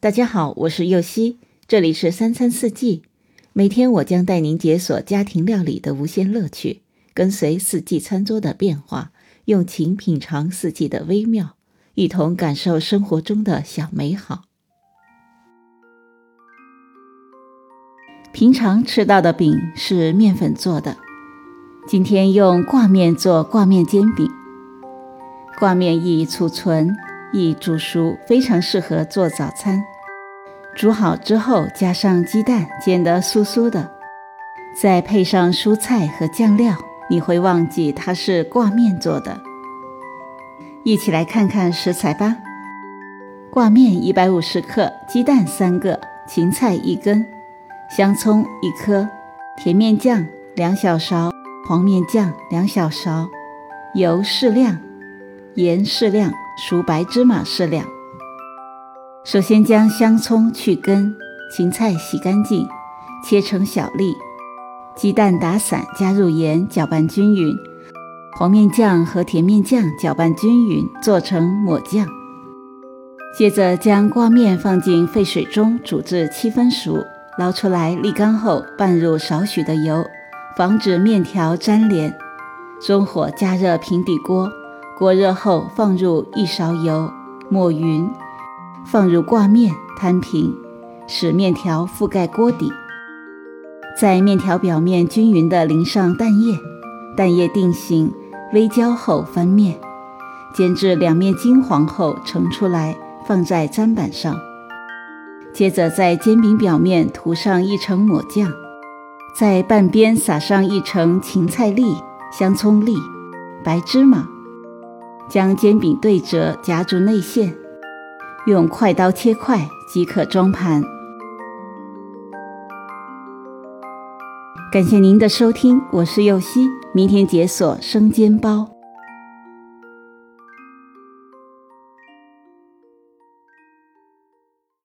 大家好，我是右希，这里是三餐四季。每天我将带您解锁家庭料理的无限乐趣，跟随四季餐桌的变化，用情品尝四季的微妙，一同感受生活中的小美好。平常吃到的饼是面粉做的，今天用挂面做挂面煎饼。挂面易储存。易煮熟，非常适合做早餐。煮好之后，加上鸡蛋，煎得酥酥的，再配上蔬菜和酱料，你会忘记它是挂面做的。一起来看看食材吧：挂面一百五十克，鸡蛋三个，芹菜一根，香葱一颗，甜面酱两小勺，黄面酱两小勺，油适量，盐适量。熟白芝麻适量。首先将香葱去根，芹菜洗干净，切成小粒。鸡蛋打散，加入盐，搅拌均匀。黄面酱和甜面酱搅拌均匀，做成抹酱。接着将挂面放进沸水中煮至七分熟，捞出来沥干后拌入少许的油，防止面条粘连。中火加热平底锅。锅热后，放入一勺油，抹匀，放入挂面，摊平，使面条覆盖锅底。在面条表面均匀的淋上蛋液，蛋液定型微焦后翻面，煎至两面金黄后盛出来，放在砧板上。接着在煎饼表面涂上一层抹酱，在半边撒上一层芹菜粒、香葱粒、白芝麻。将煎饼对折，夹住内馅，用快刀切块即可装盘。感谢您的收听，我是右希，明天解锁生煎包。